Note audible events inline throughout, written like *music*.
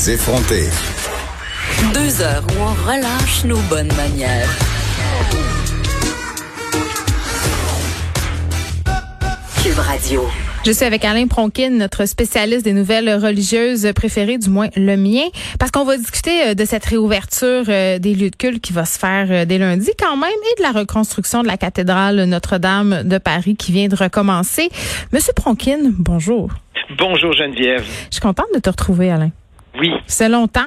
Les effronter. Deux heures où on relâche nos bonnes manières. Cube Radio. Je suis avec Alain Pronkin, notre spécialiste des nouvelles religieuses préférées, du moins le mien, parce qu'on va discuter euh, de cette réouverture euh, des lieux de culte qui va se faire euh, dès lundi quand même et de la reconstruction de la cathédrale Notre-Dame de Paris qui vient de recommencer. Monsieur Pronkin, bonjour. Bonjour Geneviève. Je suis contente de te retrouver, Alain. Oui. C'est longtemps.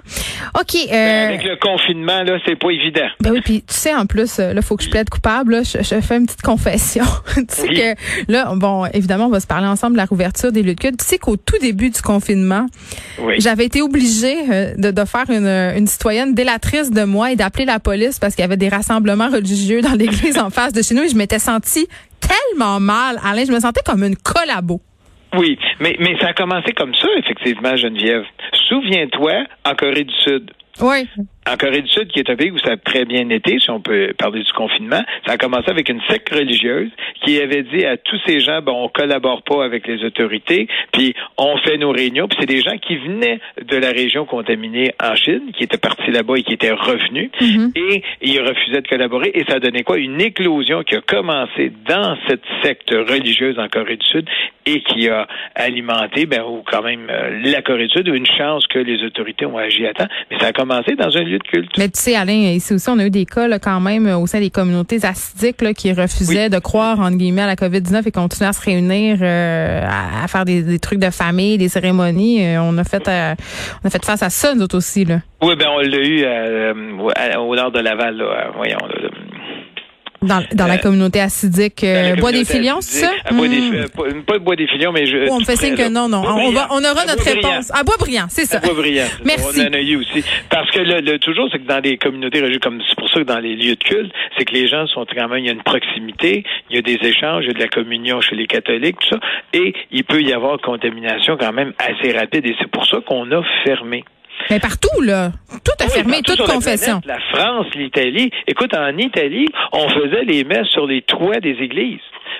OK. Euh, avec le confinement, là, c'est pas évident. Ben oui, puis tu sais, en plus, euh, là, faut que je plaide coupable. Là, je, je fais une petite confession. *laughs* tu sais Oui. que, là, bon, évidemment, on va se parler ensemble de la rouverture des lieux de culte. Tu sais qu'au tout début du confinement, Oui. j'avais été obligée euh, de, de faire une, une citoyenne délatrice de moi et d'appeler la police parce qu'il y avait des rassemblements religieux dans l'église en face de chez nous et je m'étais sentie tellement mal. Alain, je me sentais comme une collabo. Oui, mais, mais ça a commencé comme ça, effectivement, Geneviève. Souviens-toi, en Corée du Sud. Oui. En Corée du Sud, qui est un pays où ça a très bien été, si on peut parler du confinement, ça a commencé avec une secte religieuse qui avait dit à tous ces gens, bon, on collabore pas avec les autorités, puis on fait nos réunions, puis c'est des gens qui venaient de la région contaminée en Chine, qui étaient partis là-bas et qui étaient revenus, et ils refusaient de collaborer, et ça a donné quoi? Une éclosion qui a commencé dans cette secte religieuse en Corée du Sud et qui a alimenté, ben, ou quand même euh, la Corée du Sud, une chance que les autorités ont agi à temps, mais ça a commencé dans un lieu de culte. Mais tu sais, Alain, ici aussi, on a eu des cas là, quand même euh, au sein des communautés assidiques là, qui refusaient de croire, entre guillemets, à la COVID-19 et continuaient à se réunir, euh, à, à faire des, des trucs de famille, des cérémonies. Euh, on a fait euh, on a fait face à ça, nous autres aussi. Là. Oui, ben on l'a eu à- au nord de Laval, là. Voyons, là, Dans, dans la Euh, communauté acidique. Dans Euh, la Bois des Filions, c'est ça? À Bois des, Hmm. euh, pas, Bois des Filions, mais je. Oh, on me fait signe que non, non. On, va, on aura notre réponse. À Bois-Brillant, c'est ça. À Boisbriand. *laughs* Merci. On en a eu aussi. Parce que le, le- toujours, c'est que dans des communautés religieuses, comme c'est pour ça que dans les lieux de culte, c'est que les gens sont quand même, il y a une proximité, il y a des échanges, il y a de la communion chez les catholiques, tout ça, et il peut y avoir contamination quand même assez rapide, et c'est pour ça qu'on a fermé. Mais partout, là. Tout a Oui, fermé, toute la confession. planète, La, France, l'Italie. Écoute, en Italie, on faisait les messes sur les toits des églises.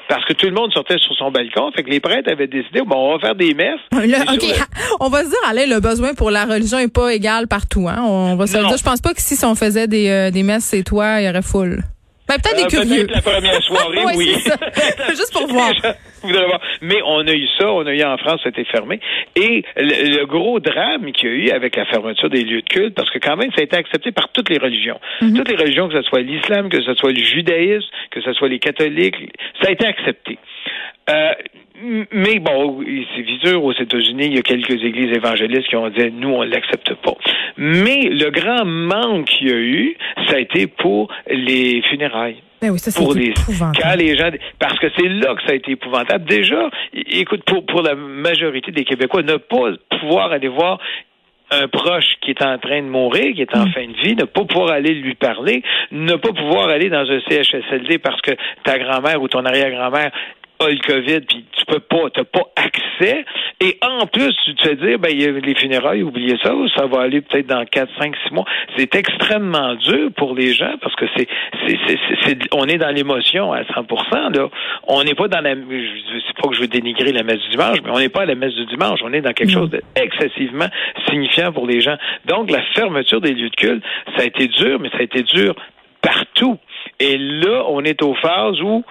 Parce que tout le monde sortait sur son balcon. Fait que les prêtres avaient décidé, bon, on va faire des messes. *laughs* Sur *laughs* on va se dire, Alain, le besoin pour la religion est pas égal partout. Hein? On va se le Non. dire. Je pense pas que si on faisait des, euh, des messes chez toi, il y aurait foule. Ben, peut-être des Euh, curieux. La première soirée, *laughs* Ouais, oui. *laughs* Juste pour *laughs* voir. Mais on a eu ça, on a eu en France, c'était fermé. Et le, le gros drame qu'il y a eu avec la fermeture des lieux de culte, parce que quand même, ça a été accepté par toutes les religions. Mhm. Toutes les religions, que ce soit l'islam, que ce soit le judaïsme, que ce soit les catholiques, ça a été accepté. Euh, mais bon, c'est sûr, aux États-Unis, il y a quelques églises évangélistes qui ont dit, nous, on l'accepte pas. Mais le grand manque qu'il y a eu, ça a été pour les funérailles. Ben oui, ça, c'est pour les quand les gens parce que c'est là que ça a été épouvantable. Déjà écoute pour pour la majorité des Québécois ne pas pouvoir aller voir un proche qui est en train de mourir, qui est en fin de vie, ne pas pouvoir aller lui parler, ne pas pouvoir aller dans un CHSLD parce que ta grand-mère ou ton arrière-grand-mère a le COVID, puis tu peux pas, t'as pas accès. Et en plus, tu te fais dire, ben, il y a les funérailles, oubliez ça, ça va aller peut-être dans 4, 5, 6 mois. C'est extrêmement dur pour les gens parce que c'est, c'est, c'est, c'est- c'est- on est dans l'émotion à 100%, là. On n'est pas dans la, je sais pas que je veux dénigrer la messe du dimanche, mais on n'est pas à la messe du dimanche. On est dans quelque chose d'excessivement signifiant pour les gens. Donc, la fermeture des lieux de culte, ça a été dur, mais ça a été dur partout. Et là, on est aux phases où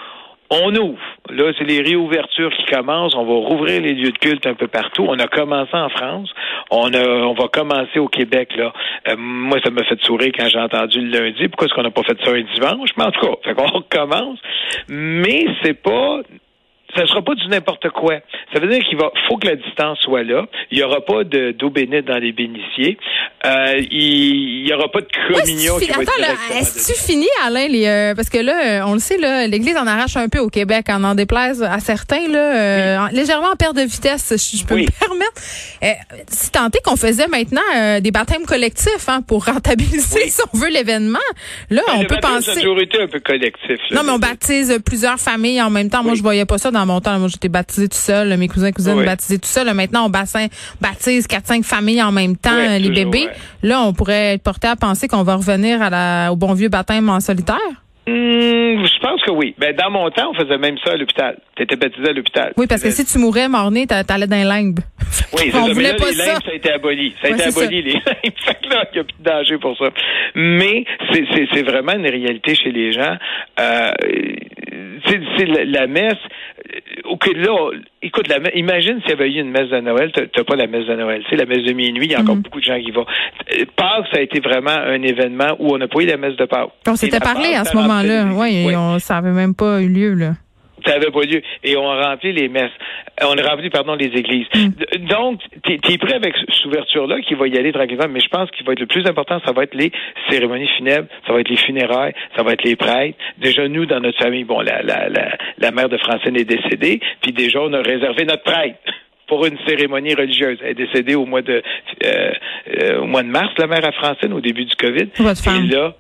on ouvre. Là, c'est les réouvertures qui commencent. On va rouvrir les lieux de culte un peu partout. On a commencé en France. On, a, on va commencer au Québec. Là. Euh, moi, ça m'a fait sourire quand j'ai entendu le lundi. Pourquoi est-ce qu'on n'a pas fait ça un dimanche? Mais en tout cas, fait qu'on *laughs* recommence. Mais c'est pas ça sera pas du n'importe quoi. Ça veut dire qu'il va, faut que la distance soit là. Il y aura pas de, d'eau bénite dans les bénitiers. Euh, il, il y aura pas de communion Ouais, qui va Attends, être là, directement est-ce tu finis, Alain, les, euh, parce que là, euh, on le sait, là, l'Église en arrache un peu au Québec, en en déplaise à certains, là, euh, en- légèrement en perte de vitesse, je, je peux Oui. me *laughs* permettre. Euh, si tant est qu'on faisait maintenant euh, des baptêmes collectifs hein, pour rentabiliser, Oui. *laughs* si on veut, l'événement, là, Mais on le peut penser... été un peu collectif. là. Non, mais on baptise plusieurs familles en même temps. Moi, je voyais pas ça dans mon temps. Moi, j'étais baptisé tout seul. Mes cousins, cousines Oui. baptisés tout seul. Maintenant, on bassin, baptise quatre, cinq familles en même temps, Oui, euh, les toujours, bébés. ouais. Là, on pourrait être porté à penser qu'on va revenir à la, au bon vieux baptême en solitaire? Hum, je pense que oui. Ben, dans mon temps, on faisait même ça à l'hôpital. Tu étais baptisé à l'hôpital. Oui, parce que si tu mourais mort-né, t'a- t'allais dans un limbe. *laughs* Oui, c'est ça. Mais là, les ça. limbes, ça a été aboli. Ça a Ouais, été aboli, les limbes. *laughs* Fait que là, il n'y a plus de danger pour ça. Mais c'est- vraiment une réalité chez les gens. Euh, c'est c'est la, la messe. Ok, là, écoute, la, imagine s'il y avait eu une messe de Noël. T'as pas la messe de Noël. C'est la messe de minuit. Il y a encore Mhm. beaucoup de gens qui vont. Euh, Pâques, ça a été vraiment un événement où on n'a pas eu la messe de Pâques. On s'était parlé Pâques, à ce moment-là. Oui, ça avait même pas eu lieu, là. Ça pas lieu. Et on a rempli les messes. Euh, On a rempli, pardon, les églises. Mm. Donc, tu es, prêt avec cette ouverture-là qui va y aller tranquillement, mais je pense qu'il va être le plus important, ça va être les cérémonies funèbres, ça va être les funérailles, ça va être les prêtres. Déjà, nous, dans notre famille, bon, la, la, la, la mère de Francine est décédée, puis déjà, on a réservé notre prêtre pour une cérémonie religieuse. Elle est décédée au mois de euh, euh, au mois de mars, la mère à Francine, au début du COVID. Votre femme. Et là,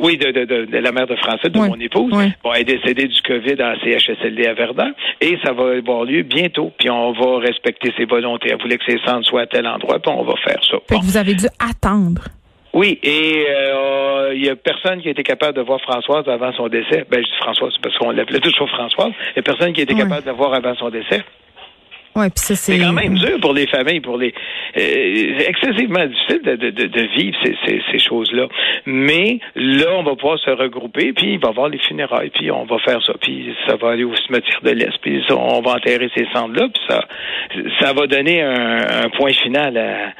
oui, de, de, de, de la mère de Francine, de Oui. mon épouse. Oui. Bon, elle est décédée du COVID en CHSLD à Verdun et ça va avoir lieu bientôt. Puis on va respecter ses volontés. Elle voulait que ses cendres soient à tel endroit, puis on va faire ça. Fait Bon. que vous avez dû attendre. Oui, et euh, il y a personne qui a été capable de voir Françoise avant son décès. Ben, je dis Françoise parce qu'on l'appelait toujours Françoise. Il y a personne qui a été Oui. capable de la voir avant son décès. Ça, c'est. Quand même dur pour les familles, pour les euh, excessivement difficile de, de, de, vivre ces, ces, ces choses-là. Mais là, on va pouvoir se regrouper, puis il va y avoir les funérailles, puis on va faire ça, puis ça va aller au cimetière de l'Est, puis on va enterrer ces cendres-là, puis ça, ça va donner un, un point final à,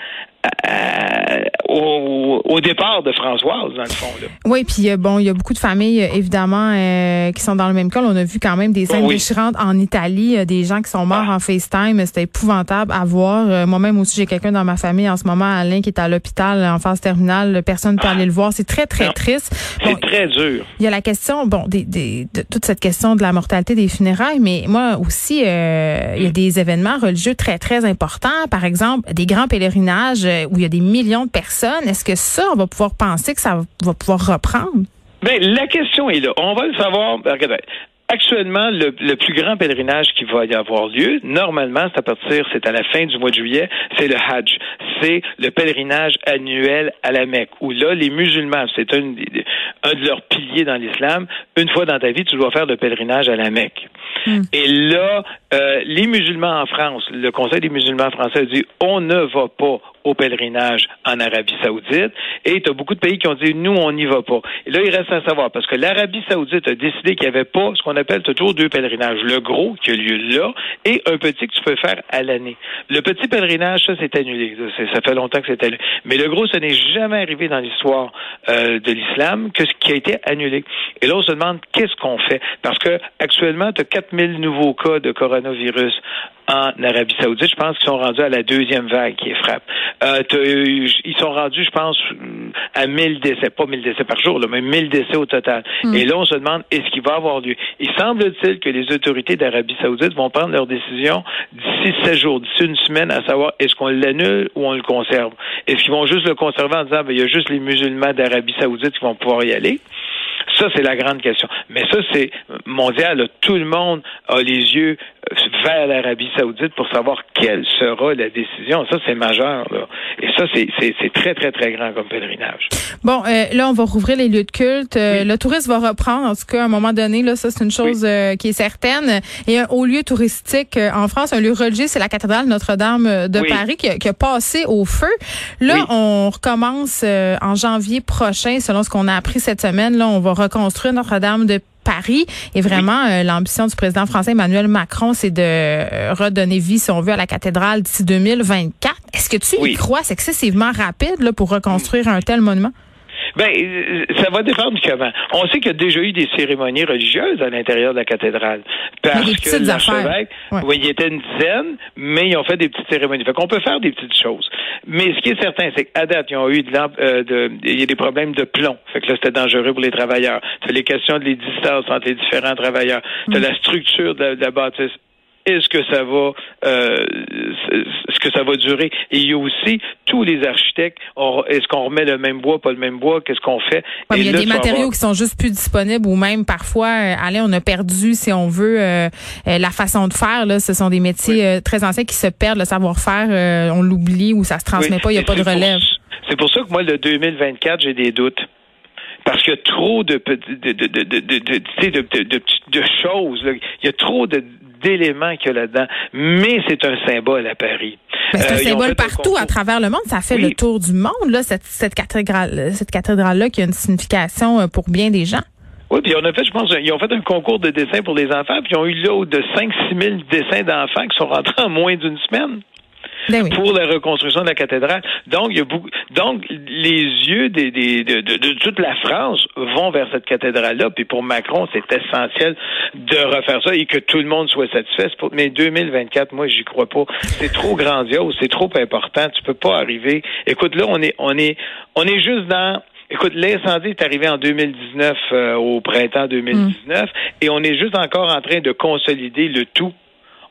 à- au, au départ de Françoise, dans le fond. Là. Oui, puis euh, bon, il y a beaucoup de familles, euh, évidemment, euh, qui sont dans le même cas. On a vu quand même des scènes Oh oui. déchirantes en Italie, euh, des gens qui sont morts Ah. en FaceTime. C'était épouvantable à voir. Euh, Moi-même aussi, j'ai quelqu'un dans ma famille en ce moment, Alain, qui est à l'hôpital en phase terminale. Personne ne peut Ah. aller le voir. C'est très, très Non. triste. C'est très dur. il y a la question, bon, des, des- de toute cette question de la mortalité des funérailles, mais moi aussi, euh, il y a des événements religieux très, très importants. Par exemple, des grands pèlerinages euh, où il y a des millions de personnes. Est-ce que ça, on va pouvoir penser que ça va pouvoir reprendre? Ben, la question est là. On va le savoir. Ben. Actuellement, le, plus grand pèlerinage qui va y avoir lieu, normalement, c'est à partir, c'est à la fin du mois de juillet, c'est le Hajj. C'est le pèlerinage annuel à la Mecque, où là, les musulmans, c'est un de leurs piliers dans l'islam. Une fois dans ta vie, tu dois faire le pèlerinage à la Mecque. Hmm. Et là, euh, les musulmans en France, le Conseil des musulmans français dit, on ne va pas au pèlerinage en Arabie Saoudite. Et tu beaucoup de pays qui ont dit, nous, on n'y va pas. Et là, il reste à savoir, parce que l'Arabie Saoudite a décidé qu'il n'y avait pas ce qu'on appelle toujours deux pèlerinages. Le gros, qui a lieu là, et un petit que tu peux faire à l'année. Le petit pèlerinage, ça, c'est annulé. Ça fait longtemps que c'est annulé. Mais le gros, ce n'est jamais arrivé dans l'histoire euh, de l'islam que ce qui a été annulé. Et là, on se demande qu'est-ce qu'on fait? Parce que actuellement, tu as 4000 nouveaux cas de coronavirus en Arabie Saoudite. Je pense qu'ils sont rendus à la deuxième vague qui frappe. Euh, ils sont rendus, je pense, à 1000 décès, pas 1000 décès par jour, là, mais 1000 décès au total. Et là, on se demande, est-ce qu'il va avoir lieu? Il semble-t-il que les autorités d'Arabie Saoudite vont prendre leur décision d'ici 16 jours, d'ici une semaine, à savoir est-ce qu'on l'annule ou on le conserve? Est-ce qu'ils vont juste le conserver en disant, ben, il y a juste les musulmans d'Arabie Saoudite qui vont pouvoir y aller? Ça, c'est la grande question. Mais ça, c'est mondial. là. Tout le monde a les yeux vers l'Arabie saoudite pour savoir quelle sera la décision. Ça, c'est majeur. Là. Et ça, c'est- très, très, très grand comme pèlerinage. Bon, euh, là, on va rouvrir les lieux de culte. Euh, Le tourisme va reprendre, en tout cas, à un moment donné. Là, ça, c'est une chose euh, qui est certaine. Et un haut lieu touristique euh, en France, un lieu religieux, c'est la cathédrale Notre-Dame euh, de Oui. Paris qui a, qui a passé au feu. Là, on recommence euh, en janvier prochain, selon ce qu'on a appris cette semaine. Là, on va reconstruire Notre-Dame de Paris. Et vraiment, euh, l'ambition du président français Emmanuel Macron, c'est de euh, redonner vie, si on veut, à la cathédrale d'ici 2024. Est-ce que tu y crois? C'est excessivement rapide là, pour reconstruire un tel monument? Ben, ça va dépendre du comment. On sait qu'il y a déjà eu des cérémonies religieuses à l'intérieur de la cathédrale. Parce des que l'archevêque. Ouais. oui, il était une dizaine, mais ils ont fait des petites cérémonies. Fait qu'on peut faire des petites choses. Mais ce qui est certain, c'est qu'à date, ils ont eu de, euh, de, il y a des problèmes de plomb. Fait que là, c'était dangereux pour les travailleurs. C'est les questions de les distances entre les différents travailleurs. C'est Mm. la structure de la, de la bâtisse. Est-ce que ça va, euh, est-ce que ça va durer? Et il y a aussi tous les architectes. Est-ce qu'on remet le même bois, pas le même bois? Qu'est-ce qu'on fait? Ouais, il y a là, des matériaux avoir- qui sont juste plus disponibles ou même parfois, euh, allez, on a perdu, si on veut, euh, la façon de faire. Là, ce sont des métiers euh, très anciens qui se perdent, le savoir-faire, on l'oublie ou ça se transmet Oui, pas, il n'y a et pas de relève. C'est pour ça que moi, le 2024, j'ai des doutes. Parce qu'il y a trop de, pe- de, de, de, de, de, de, tu sais, de, de, de, de choses. là. Il y a trop de d'éléments qu'il y a là-dedans. Mais c'est un symbole à Paris. Ben, c'est un Euh, symbole partout à travers le monde. Ça fait Oui. le tour du monde, là, cette, cette cathédrale, cette cathédrale-là qui a une signification euh, pour bien des gens. Oui, puis on a fait, je pense, ils ont fait un concours de dessin pour les enfants, puis ils ont eu là de 5-6 000 dessins d'enfants qui sont rentrés en moins d'une semaine. Ben oui. pour la reconstruction de la cathédrale. Donc, il y a beaucoup, donc les yeux des, des- de, de- de toute la France vont vers cette cathédrale-là. Puis pour Macron, c'est essentiel de refaire ça et que tout le monde soit satisfait. Pour, mais 2024, moi, j'y crois pas. C'est trop grandiose, c'est trop important. Tu peux pas arriver. Écoute, là, on est, on est, on est juste dans. Écoute, l'incendie est arrivé en 2019, euh, au printemps 2019, et on est juste encore en train de consolider le tout.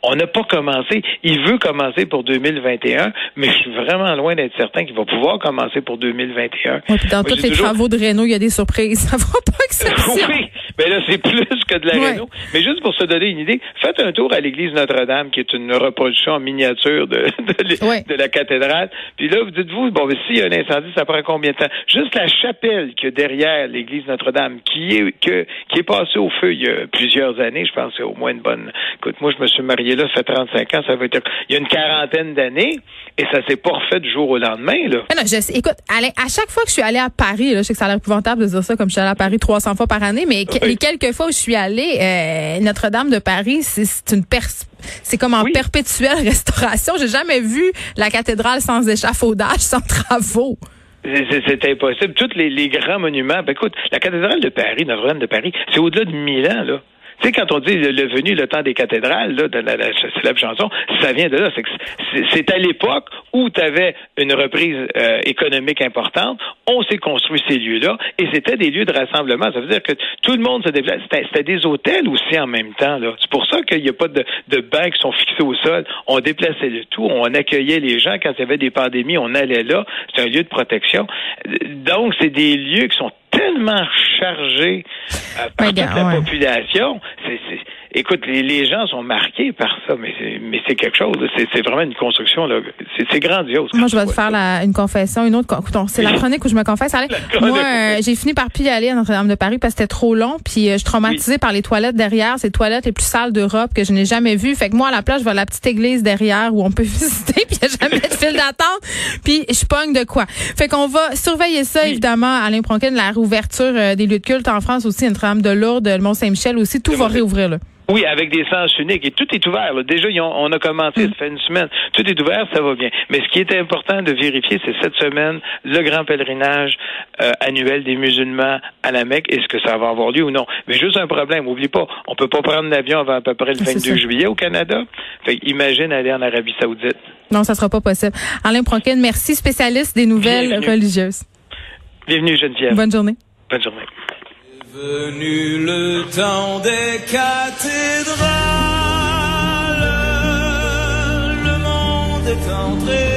On n'a pas commencé. Il veut commencer pour 2021, mais je suis vraiment loin d'être certain qu'il va pouvoir commencer pour 2021. Ouais, puis dans tous les toujours- travaux de Renault, il y a des surprises. *laughs* Ça va pas *laughs* exception. oui, mais là, c'est plus que de la Ouais. Renault. Mais juste pour se donner une idée, faites un tour à l'église Notre-Dame, qui est une reproduction en miniature de, de, l- Ouais. de la cathédrale. Puis là, vous dites-vous, bon, mais s'il y a un incendie, ça prend combien de temps? Juste la chapelle qu'il y a derrière l'église Notre-Dame, qui est, que, qui est passée au feu il y a plusieurs années, je pense que c'est au moins une bonne... Écoute, moi, je me suis marié là, ça fait 35 ans, ça va être... Il y a une quarantaine d'années, et ça s'est pas refait du jour au lendemain, là. Mais non, je. Écoute, Alain, à chaque fois que je suis allée à Paris, là, je sais que ça a l'air épouvantable de dire ça comme je suis allée à Paris 300 fois par année, mais Oui. les quelques fois où je suis allée, euh, Notre-Dame de Paris, c'est une c'est comme en Oui. perpétuelle *laughs* restauration. J'ai jamais vu la cathédrale sans échafaudage, sans travaux. C'est- impossible. Tous les, les grands monuments. Ben, écoute, la cathédrale de Paris, Notre-Dame de Paris, c'est au-delà de 1000 ans, là. Tu sais, quand on dit le, venu, le temps des cathédrales, là, de la, la célèbre chanson, ça vient de là. C'est à l'époque où tu avais une reprise euh, économique importante. On s'est construit ces lieux-là et c'était des lieux de rassemblement. Ça veut dire que tout le monde se déplace. C'était des hôtels aussi en même temps. C'est pour ça qu'il n'y a pas de, de bancs qui sont fixés au sol. On déplaçait le tout. On accueillait les gens. Quand il y avait des pandémies, on allait là. C'est un lieu de protection. Donc, c'est des lieux qui sont tellement chargés euh, par Ouais, toute la ouais. population. C'est, c'est- écoute, les, les gens sont marqués par ça, mais c'est, mais c'est quelque chose. C'est, vraiment une construction. Là. C'est, grandiose. Moi, je vais te faire la- une confession, une autre. C'est la *laughs* chronique où je me confesse. Allez, moi, euh, j'ai fini par plus y aller à Notre-Dame de Paris parce que c'était trop long. Puis euh, je suis traumatisée par les toilettes derrière. C'est les toilettes les plus sales d'Europe que je n'ai jamais vues. Fait que moi, à la place, je vais à la petite église derrière où on peut *laughs* visiter. Puis il n'y a jamais de file d'attente. Puis je pogne de quoi. Fait qu'on va surveiller ça, évidemment, Alain Pronkin, la réouverture euh, des lieux de culte en France aussi, Notre-Dame de Lourdes, le Mont-Saint-Michel aussi. Tout va réouvrir, là. Oui, avec des sens uniques. Et tout est ouvert. là. Déjà, ont- on a commencé, ça fait une semaine. Tout est ouvert, ça va bien. Mais ce qui est important de vérifier, c'est cette semaine, le grand pèlerinage euh, annuel des musulmans à la Mecque. Est-ce que ça va avoir lieu ou non? Mais juste un problème, oublie pas, on peut pas prendre l'avion avant à peu près le Ah, c'est 22 ça. juillet au Canada. Fait imagine aller en Arabie Saoudite. Non, ça sera pas possible. Alain Pronkin, merci, spécialiste des nouvelles Bienvenue. religieuses. Bienvenue, Geneviève. Bonne journée. Bonne journée. Venu le temps des cathédrales, le monde est entré.